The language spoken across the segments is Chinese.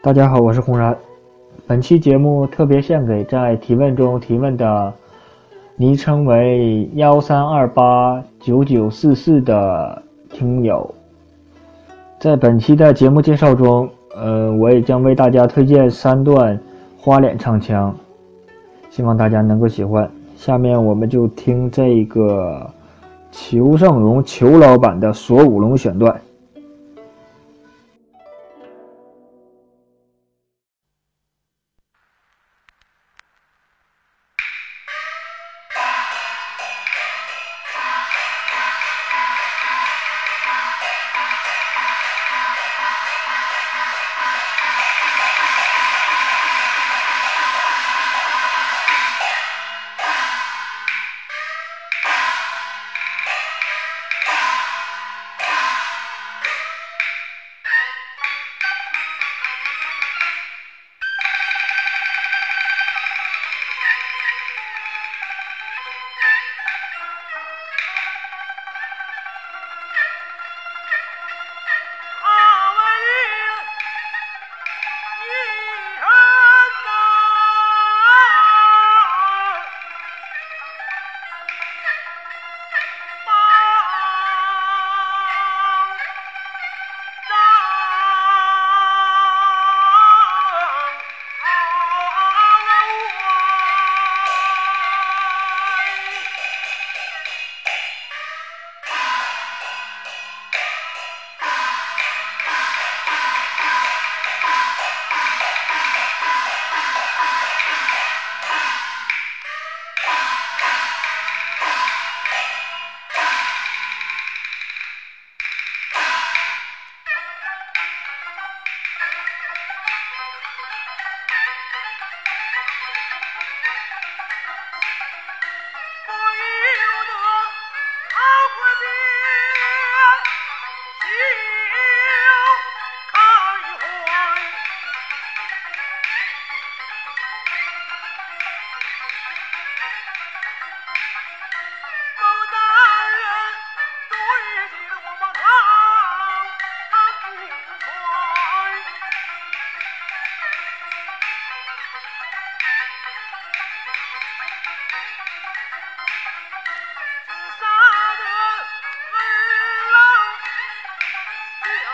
大家好，我是红然。本期节目特别献给在提问中提问的昵称为幺三二八九九四四的听友。在本期的节目介绍中，呃，我也将为大家推荐三段花脸唱腔，希望大家能够喜欢。下面我们就听这个裘盛戎裘老板的锁五龙选段。我的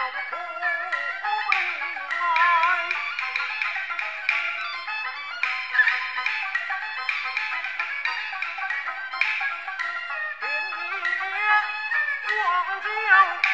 不分开人光脚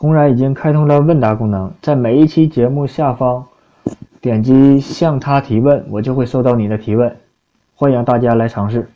红然已经开通了问答功能，在每一期节目下方点击向他提问，我就会收到你的提问，欢迎大家来尝试。